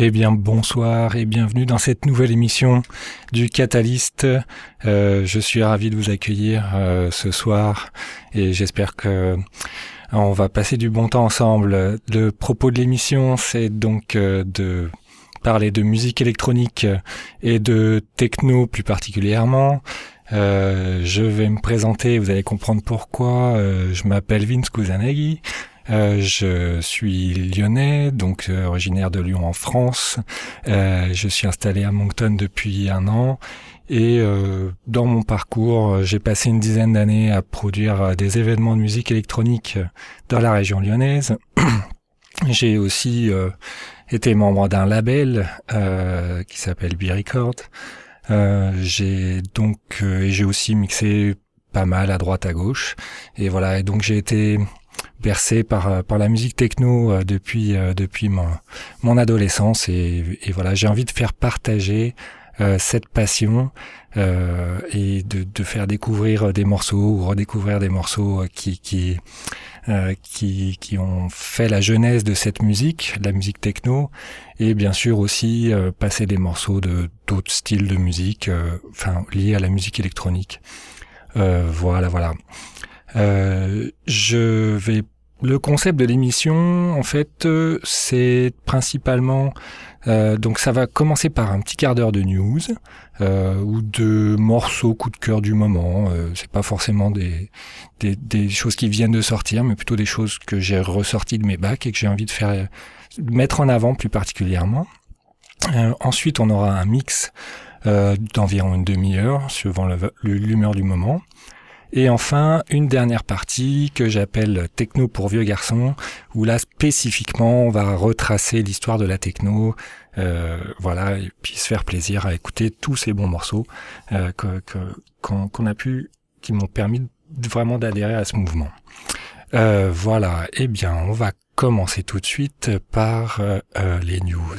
Eh bien, bonsoir et bienvenue dans cette nouvelle émission du Catalyst. Euh, je suis ravi de vous accueillir euh, ce soir et j'espère que euh, on va passer du bon temps ensemble. Le propos de l'émission, c'est donc de parler de musique électronique et de techno plus particulièrement. je vais me présenter, vous allez comprendre pourquoi. je m'appelle Vince Kusanagi. Euh, je suis lyonnais, donc euh, originaire de Lyon en France. Euh, je suis installé à Moncton depuis un an. Et dans mon parcours, j'ai passé une dizaine d'années à produire des événements de musique électronique dans la région lyonnaise. j'ai aussi été membre d'un label qui s'appelle B-Record. j'ai donc et j'ai aussi mixé pas mal à droite à gauche et voilà et donc j'ai été bercé par euh, par la musique techno euh, depuis euh, depuis mon, mon adolescence et, et voilà j'ai envie de faire partager cette passion et de, de faire découvrir des morceaux ou redécouvrir des morceaux qui qui qui, qui ont fait la genèse de cette musique, la musique techno, et bien sûr aussi passer des morceaux de d'autres styles de musique, enfin liés à la musique électronique. voilà, voilà. Euh, je vais le concept de l'émission, en fait, euh, c'est principalement euh, donc ça va commencer par un petit quart d'heure de news ou de morceaux coup de cœur du moment. Euh, c'est pas forcément des, des, des choses qui viennent de sortir, mais plutôt des choses que j'ai ressorties de mes bacs et que j'ai envie de faire mettre en avant plus particulièrement. ensuite, on aura un mix d'environ une demi-heure, suivant l'humeur du moment. Et enfin, une dernière partie que j'appelle Techno pour vieux garçons, où là spécifiquement on va retracer l'histoire de la techno, euh, voilà, et puis se faire plaisir à écouter tous ces bons morceaux euh, qu'on a pu, qui m'ont permis vraiment d'adhérer à ce mouvement. Euh, voilà, eh bien on va commencer tout de suite par euh, les news.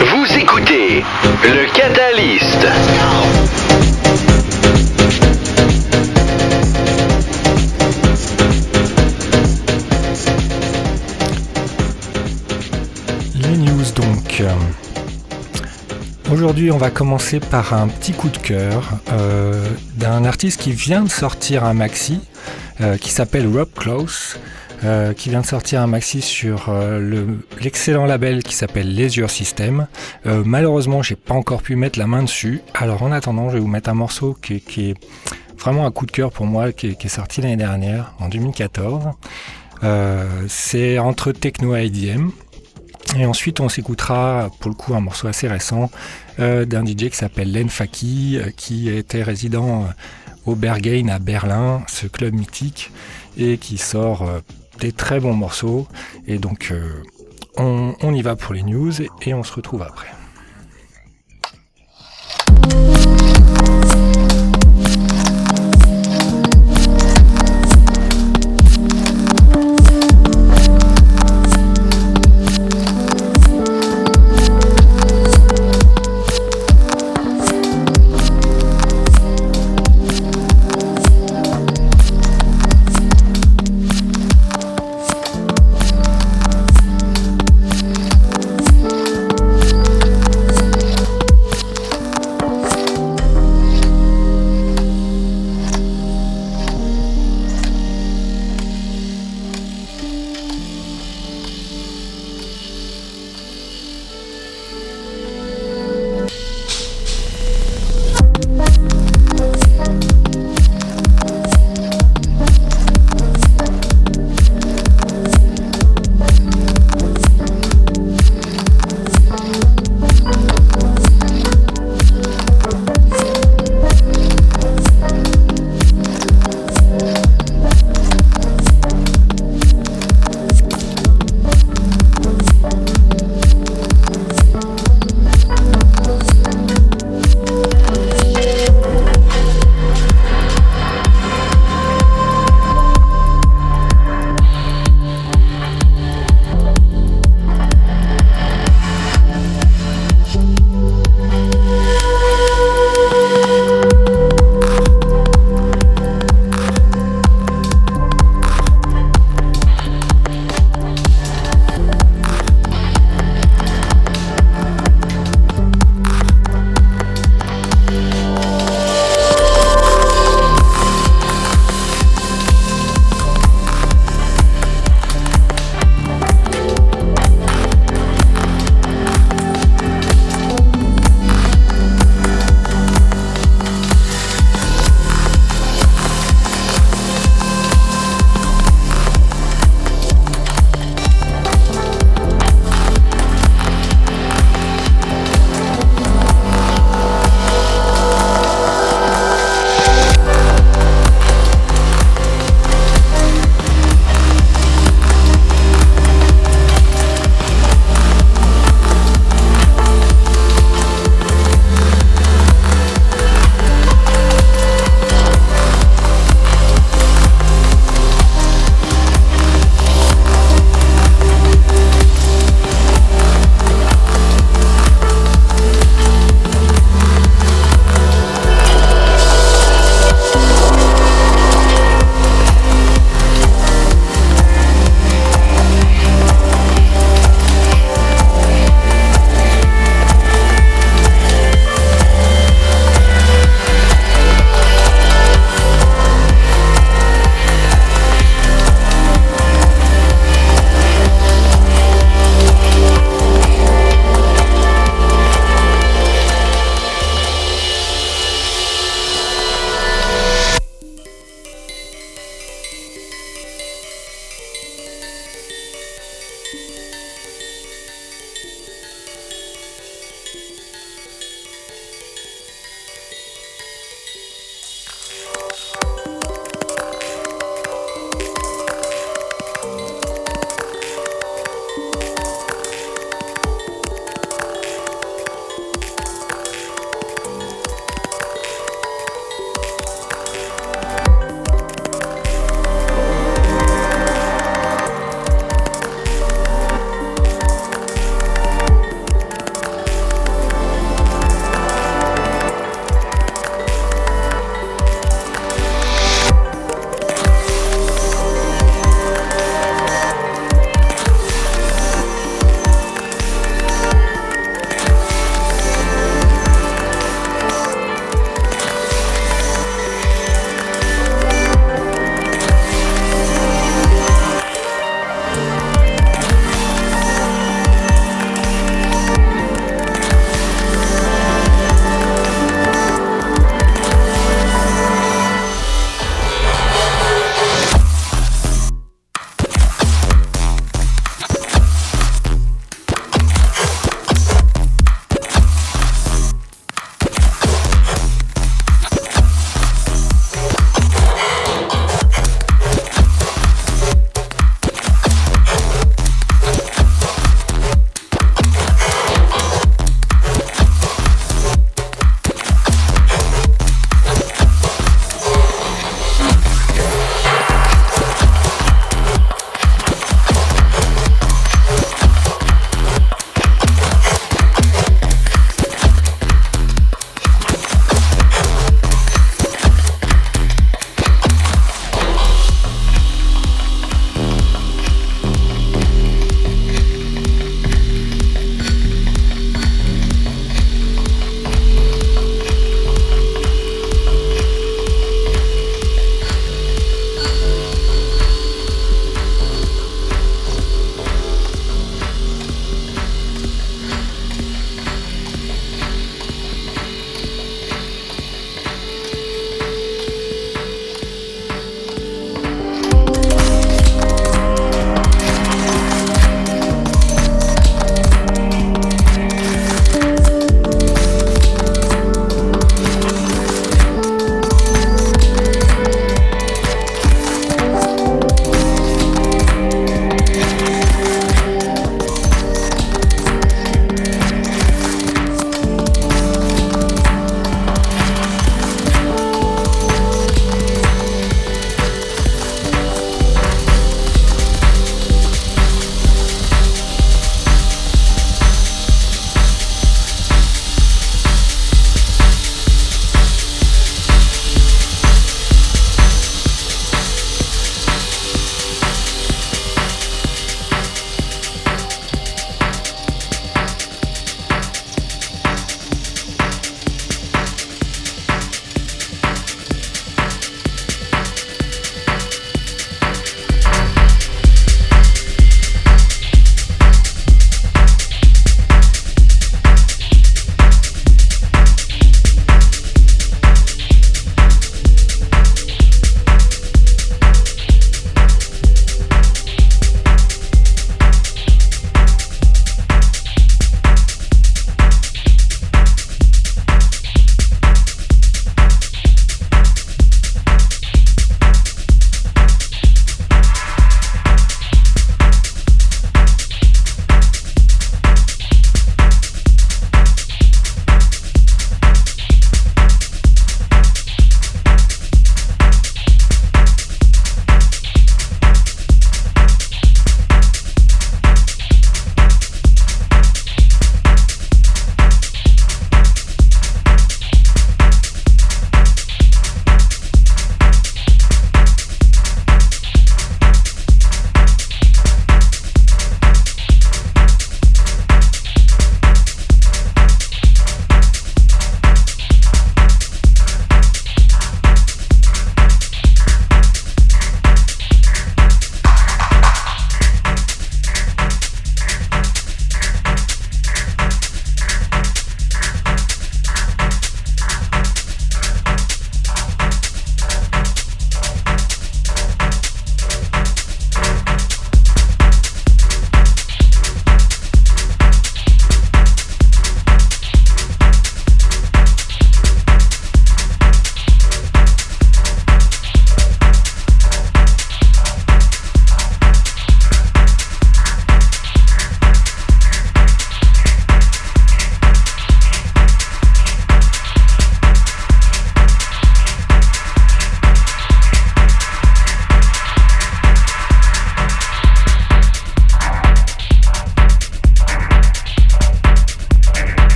Vous écoutez le Catalyst. Les news donc. Aujourd'hui, on va commencer par un petit coup de cœur euh, d'un artiste qui vient de sortir un maxi euh, qui s'appelle Rob Close, euh, qui vient de sortir un maxi sur l'excellent label qui s'appelle Leisure System. malheureusement, j'ai pas encore pu mettre la main dessus. Alors, en attendant, je vais vous mettre un morceau qui, est vraiment un coup de cœur pour moi, qui, qui est sorti l'année dernière, en 2014. C'est entre techno et IDM. Et ensuite, on s'écoutera pour le coup un morceau assez récent euh, d'un DJ qui s'appelle Len Faki, euh, qui était résident euh, au Berghain à Berlin, ce club mythique, et qui sort des très bons morceaux. Et donc, on, on y va pour les news et on se retrouve après.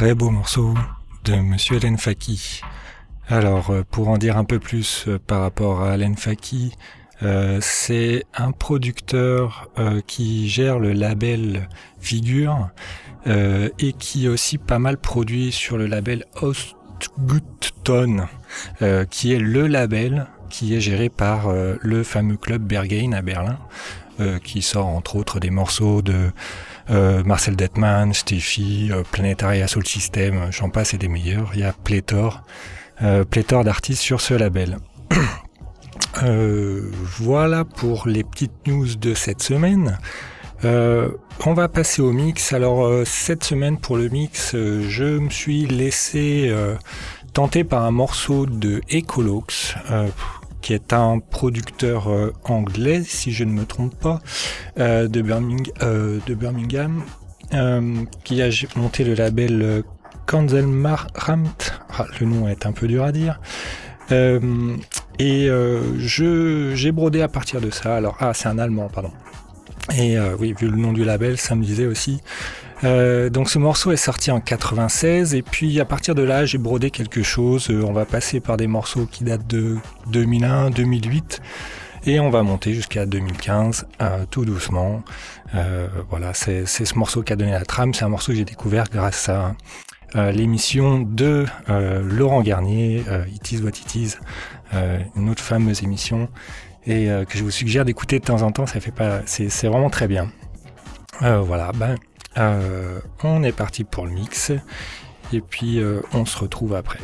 Très beau morceau de Monsieur Len Faki. Alors, euh, pour en dire un peu plus euh, par rapport à Len Faki, euh, c'est un producteur qui gère le label Figure et qui aussi pas mal produit sur le label Ostgutton, qui est le label qui est géré par le fameux club Berghain à Berlin, qui sort entre autres des morceaux de euh, Marcel Detman, Steffi, euh, Planetary Assault System, j'en passe et des meilleurs. Il y a pléthore, euh, pléthore d'artistes sur ce label. voilà pour les petites news de cette semaine. on va passer au mix. Alors cette semaine pour le mix, je me suis laissé tenter par un morceau de Ecolox qui est un producteur euh, anglais, si je ne me trompe pas, euh, de, Birmingham, euh, qui a monté le label Kanzelmaramt. Ah, le nom est un peu dur à dire. et je j'ai brodé à partir de ça. Alors, ah, c'est un allemand, pardon. Et oui, vu le nom du label, ça me disait aussi. Euh, donc ce morceau est sorti en 96 et puis à partir de là j'ai brodé quelque chose. Euh, on va passer par des morceaux qui datent de 2001, 2008 et on va monter jusqu'à 2015 euh, tout doucement. voilà, c'est ce morceau qui a donné la trame. C'est un morceau que j'ai découvert grâce à l'émission de Laurent Garnier, It Is What It Is, une autre fameuse émission et que je vous suggère d'écouter de temps en temps. Ça fait pas, c'est vraiment très bien. voilà, ben euh, on est parti pour le mix et puis euh, on se retrouve après.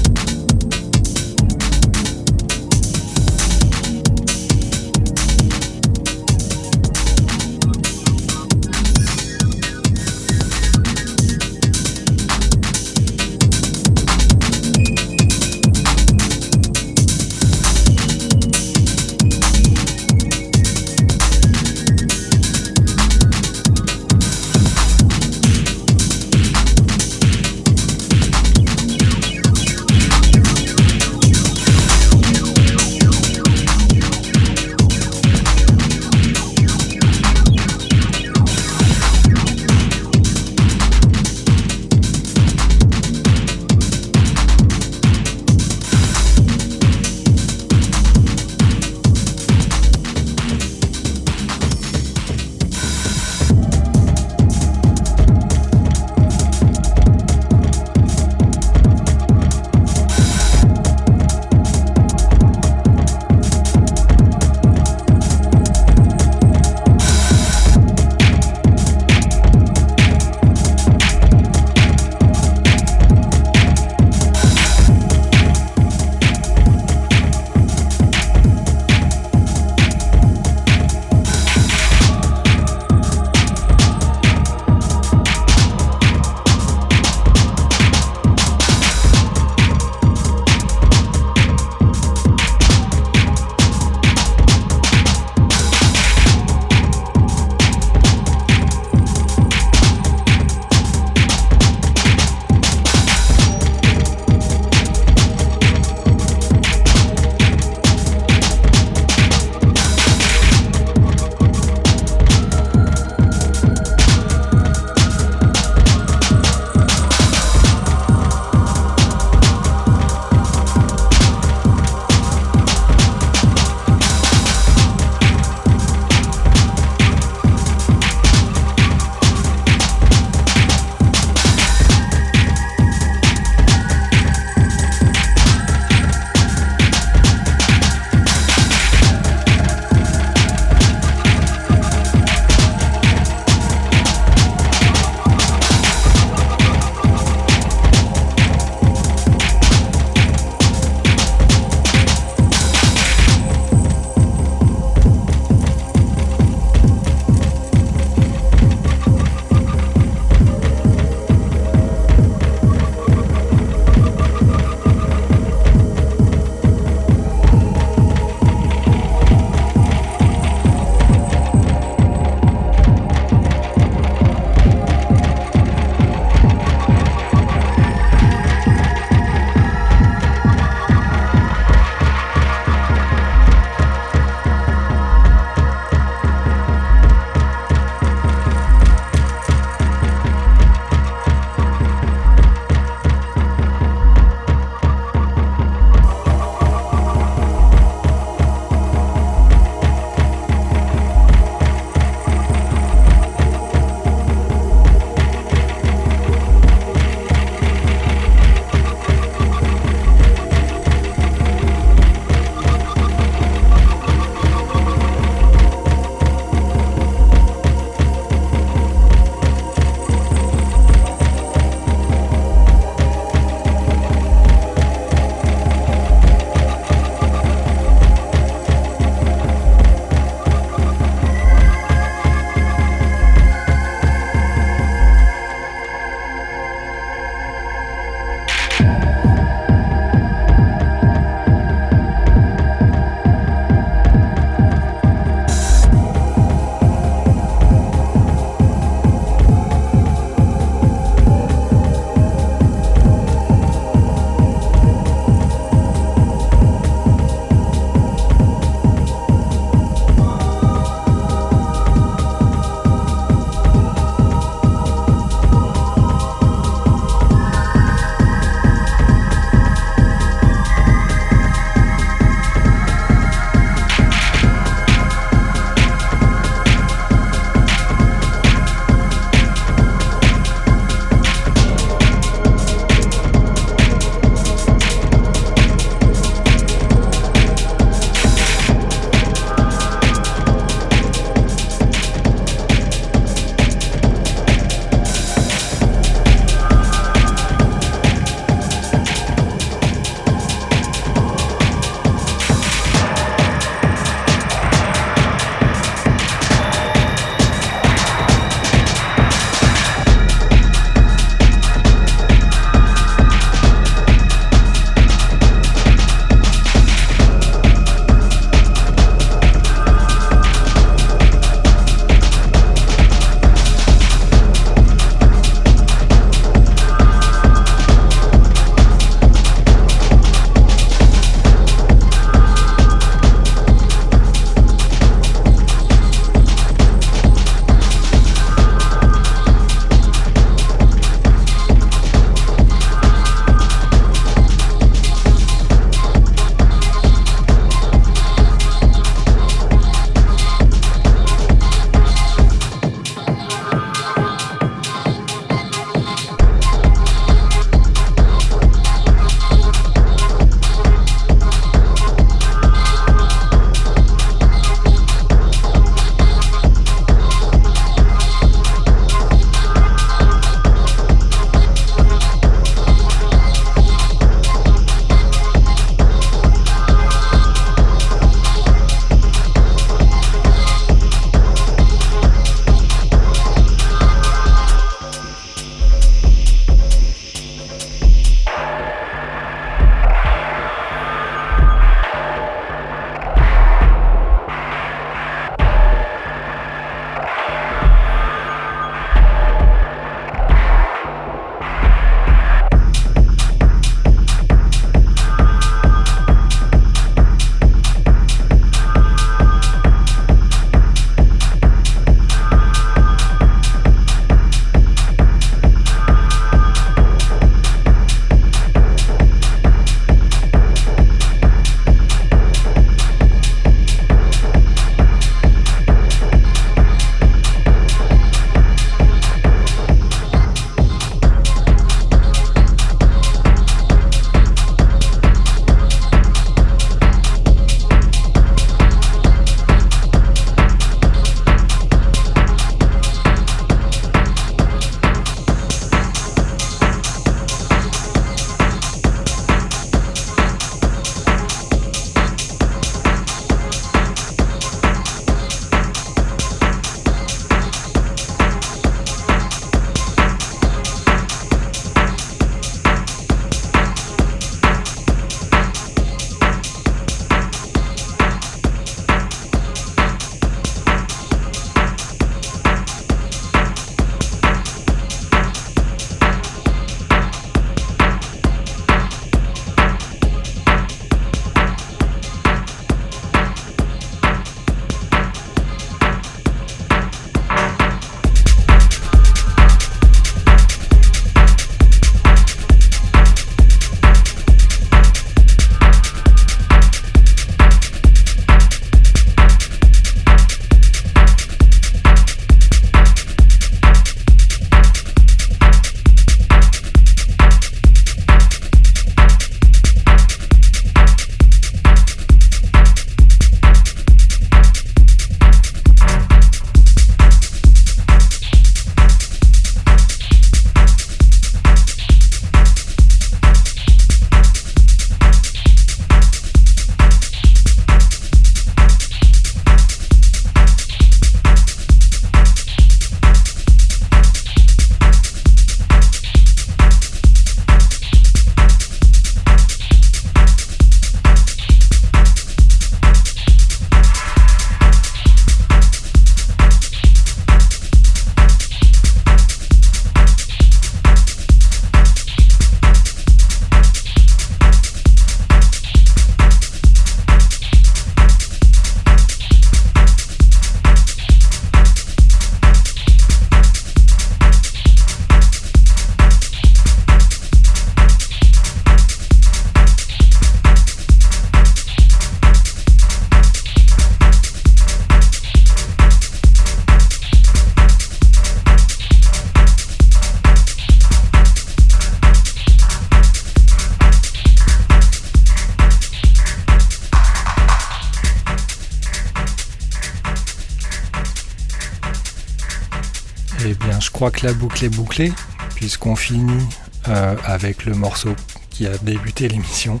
Crois que la boucle est bouclée, puisqu'on finit avec le morceau qui a débuté l'émission,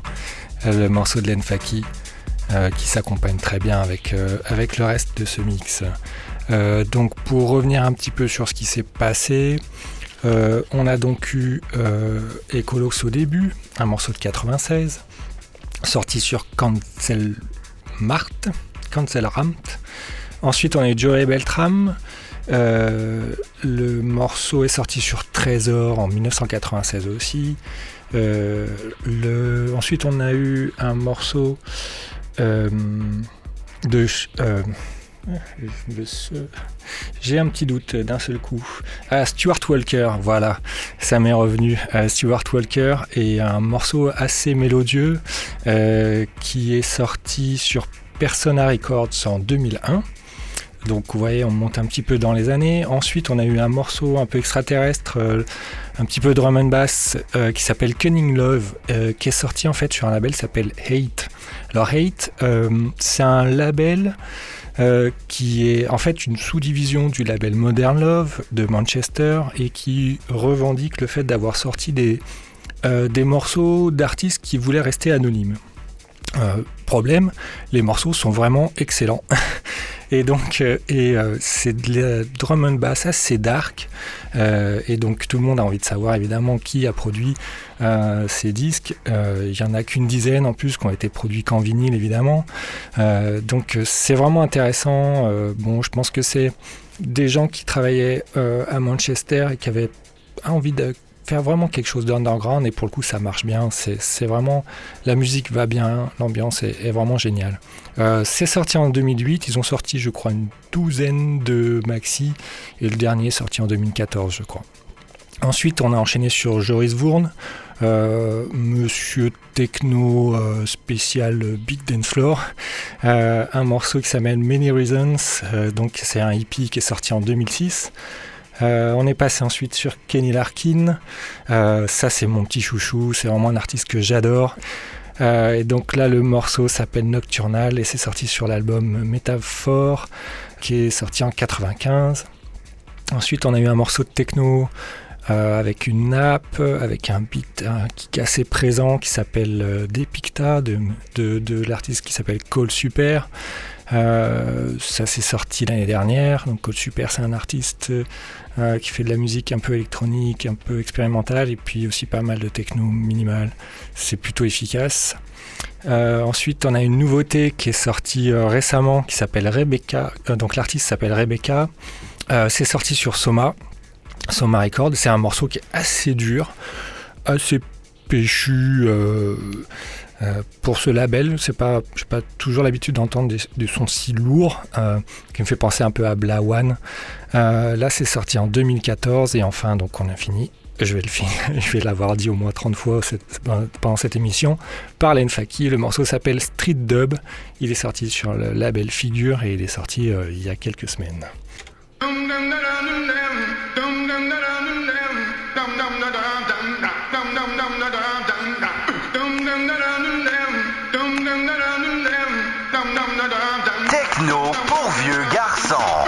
le morceau de l'Enfaki, qui s'accompagne très bien avec, avec le reste de ce mix. donc pour revenir un petit peu sur ce qui s'est passé, on a donc eu Ecolox au début, un morceau de 96, sorti sur Cancel Mart, Cancel Ramt. Ensuite, on a eu Joey Beltram. Euh, le morceau est sorti sur Trésor en 1996 aussi. Euh. Ensuite, on a eu un morceau euh, de. J'ai un petit doute d'un seul coup. Ah, Stuart Walker, voilà, ça m'est revenu. Stuart Walker est un morceau assez mélodieux qui est sorti sur Persona Records en 2001. Donc vous voyez, on monte un petit peu dans les années. Ensuite, on a eu un morceau un peu extraterrestre, euh, un petit peu drum and bass, euh, qui s'appelle Cunning Love, euh, qui est sorti en fait sur un label qui s'appelle Hate. Alors Hate, c'est un label qui est en fait une sous-division du label Modern Love de Manchester et qui revendique le fait d'avoir sorti des, des morceaux d'artistes qui voulaient rester anonymes. problème, les morceaux sont vraiment excellents. Et donc, euh, euh, c'est de drum and bass assez dark. Euh, et donc, tout le monde a envie de savoir évidemment qui a produit ces disques. Il n'y en a qu'une dizaine en plus qui ont été produits qu'en vinyle évidemment. donc, c'est vraiment intéressant. bon, je pense que c'est des gens qui travaillaient à Manchester et qui avaient envie de faire vraiment quelque chose d'underground et pour le coup ça marche bien. C'est vraiment la musique va bien, l'ambiance est, vraiment géniale. Euh, c'est sorti en 2008, ils ont sorti je crois une douzaine de maxi et le dernier sorti en 2014 je crois. Ensuite on a enchaîné sur Joris Vourne, euh, Monsieur Techno euh, spécial Big Dance Floor, un morceau qui s'appelle Many Reasons, donc c'est un hippie qui est sorti en 2006. Euh, on est passé ensuite sur Kenny Larkin. Euh, ça, c'est mon petit chouchou. C'est vraiment un artiste que j'adore. Euh, et donc là, le morceau s'appelle Nocturnal et c'est sorti sur l'album Métaphore qui est sorti en 95. Ensuite, on a eu un morceau de techno avec une nappe, avec un beat qui est assez présent qui s'appelle Depicta de, de l'artiste qui s'appelle Cole Super. Ça s'est sorti l'année dernière. Donc Cole Super, c'est un artiste euh, qui fait de la musique un peu électronique, un peu expérimentale, et puis aussi pas mal de techno minimal. C'est plutôt efficace. Euh, ensuite, on a une nouveauté qui est sortie euh, récemment, qui s'appelle Rebecca. donc l'artiste s'appelle Rebecca. c'est sorti sur Soma, Soma Record. C'est un morceau qui est assez dur, assez péchu. Euh, pour ce label, c'est pas, j'ai pas toujours l'habitude d'entendre des, sons si lourds, euh, qui me fait penser un peu à Blawan. Euh, là, c'est sorti en 2014 et enfin, donc on a fini. Je vais le finir, je vais l'avoir dit au moins 30 fois pendant cette émission. Par Len Faki, le morceau s'appelle Street Dub. Il est sorti sur le label Figure et il est sorti il y a quelques semaines. Techno pour vieux garçons.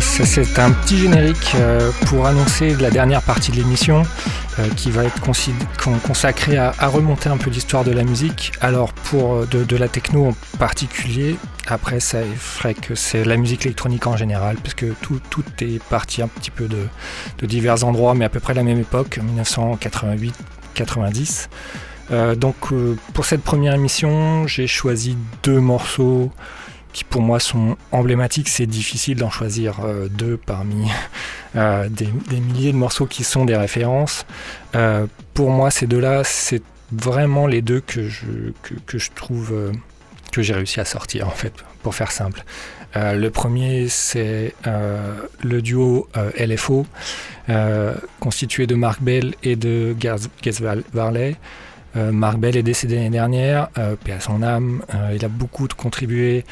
C'est un petit générique euh, pour annoncer la dernière partie de l'émission euh, qui va être consacrée à, remonter un peu l'histoire de la musique. Alors pour euh, de, la techno en particulier, après ça ferait que c'est la musique électronique en général, puisque tout, tout est parti un petit peu de, divers endroits, mais à peu près la même époque, 1988-90. donc pour cette première émission, j'ai choisi deux morceaux qui pour moi sont emblématiques. C'est difficile d'en choisir euh, deux parmi euh, des, milliers de morceaux qui sont des références. Euh, pour moi, ces deux-là, c'est vraiment les deux que je, que, je trouve que j'ai réussi à sortir, en fait, pour faire simple. le premier, c'est le duo LFO, constitué de Mark Bell et de Gaz Varley. Marc Bell est décédé l'année dernière, paix à son âme. il a beaucoup contribué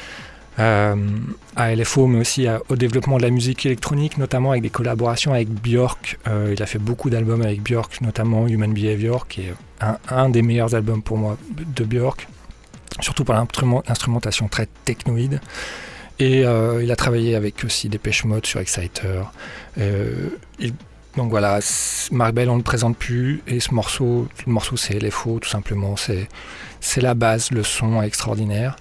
à LFO, mais aussi au développement de la musique électronique, notamment avec des collaborations avec Björk. il a fait beaucoup d'albums avec Björk, notamment Human Behavior, qui est un, des meilleurs albums pour moi de Björk, surtout par l'instrumentation très technoïde. Et euh, il a travaillé avec aussi Dépêche Mode sur Exciter. Euh, donc voilà, Marc Bell on ne le présente plus et ce morceau, le morceau c'est LFO tout simplement, c'est la base, le son extraordinaire.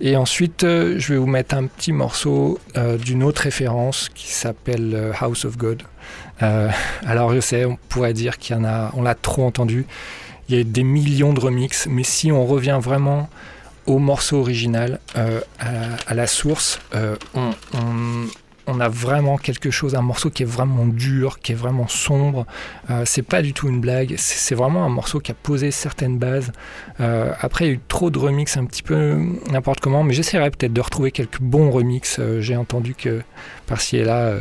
Et ensuite, euh, je vais vous mettre un petit morceau d'une autre référence qui s'appelle House of God. alors je sais, on pourrait dire qu'il y en a, on l'a trop entendu. Il y a des millions de remixes, mais si on revient vraiment au morceau original, euh, à, la source, euh, on, a vraiment quelque chose, un morceau qui est vraiment dur, qui est vraiment sombre. Euh, c'est pas du tout une blague, c'est vraiment un morceau qui a posé certaines bases. après, il y a eu trop de remix un petit peu n'importe comment, mais j'essaierai peut-être de retrouver quelques bons remix. j'ai entendu que par-ci et là,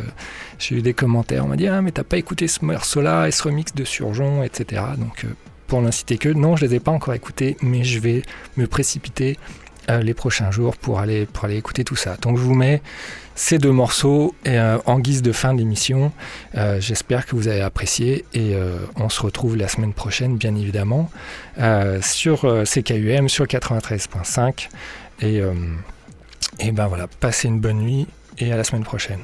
j'ai eu des commentaires. On m'a dit Ah, mais t'as pas écouté ce morceau-là et ce remix de Surgeon, etc. Donc pour n'inciter que. Non, je les ai pas encore écoutés, mais je vais me précipiter euh, les prochains jours pour aller, pour aller écouter tout ça. Donc je vous mets ces deux morceaux euh, en guise de fin d'émission. Euh, j'espère que vous avez apprécié et on se retrouve la semaine prochaine, bien évidemment, sur CKUM, sur 93.5. Et, et ben voilà, passez une bonne nuit et à la semaine prochaine.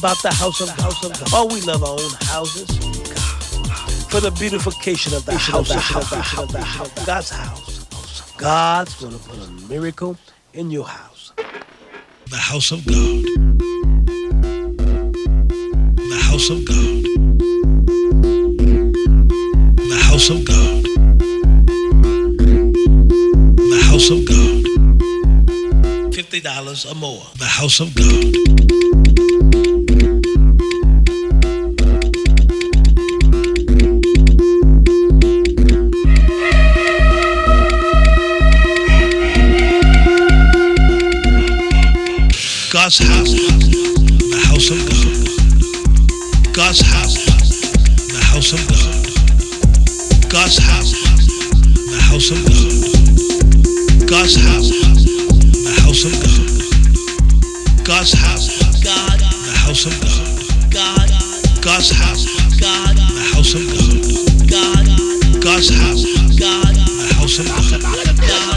About the house of the house of God. Oh, we love our own houses. For the beautification of the house, of the house, God's house. God's gonna put a miracle in your house. The house of God. The house of God. The house of God. The house of God. Fifty dollars or more. The house of God. God's house, the house of God. God's house, the house of God. God's house, the house of God. God's house, house of God. God's house, God, the house of God. God, God's house, God, the house of God. God, God's house. God, the house of God. God,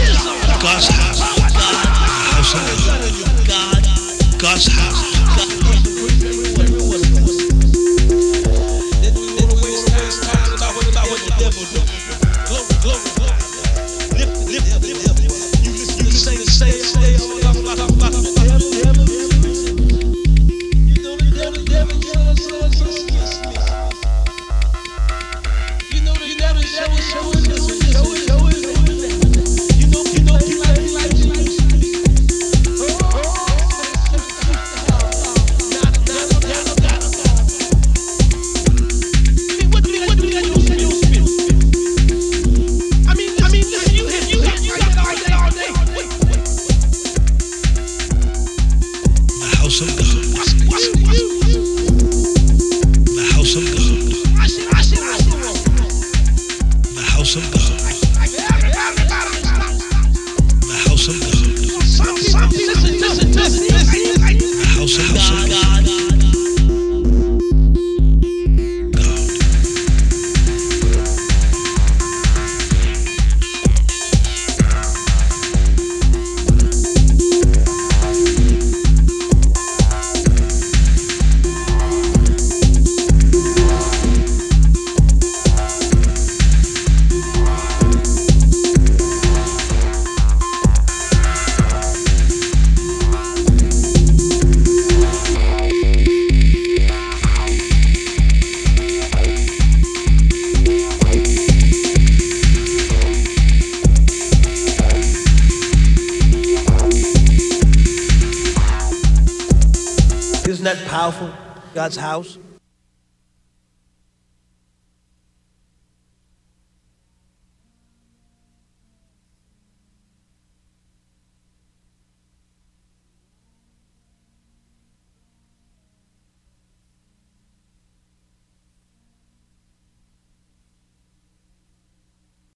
God's house. God, the house of God. God, God's house.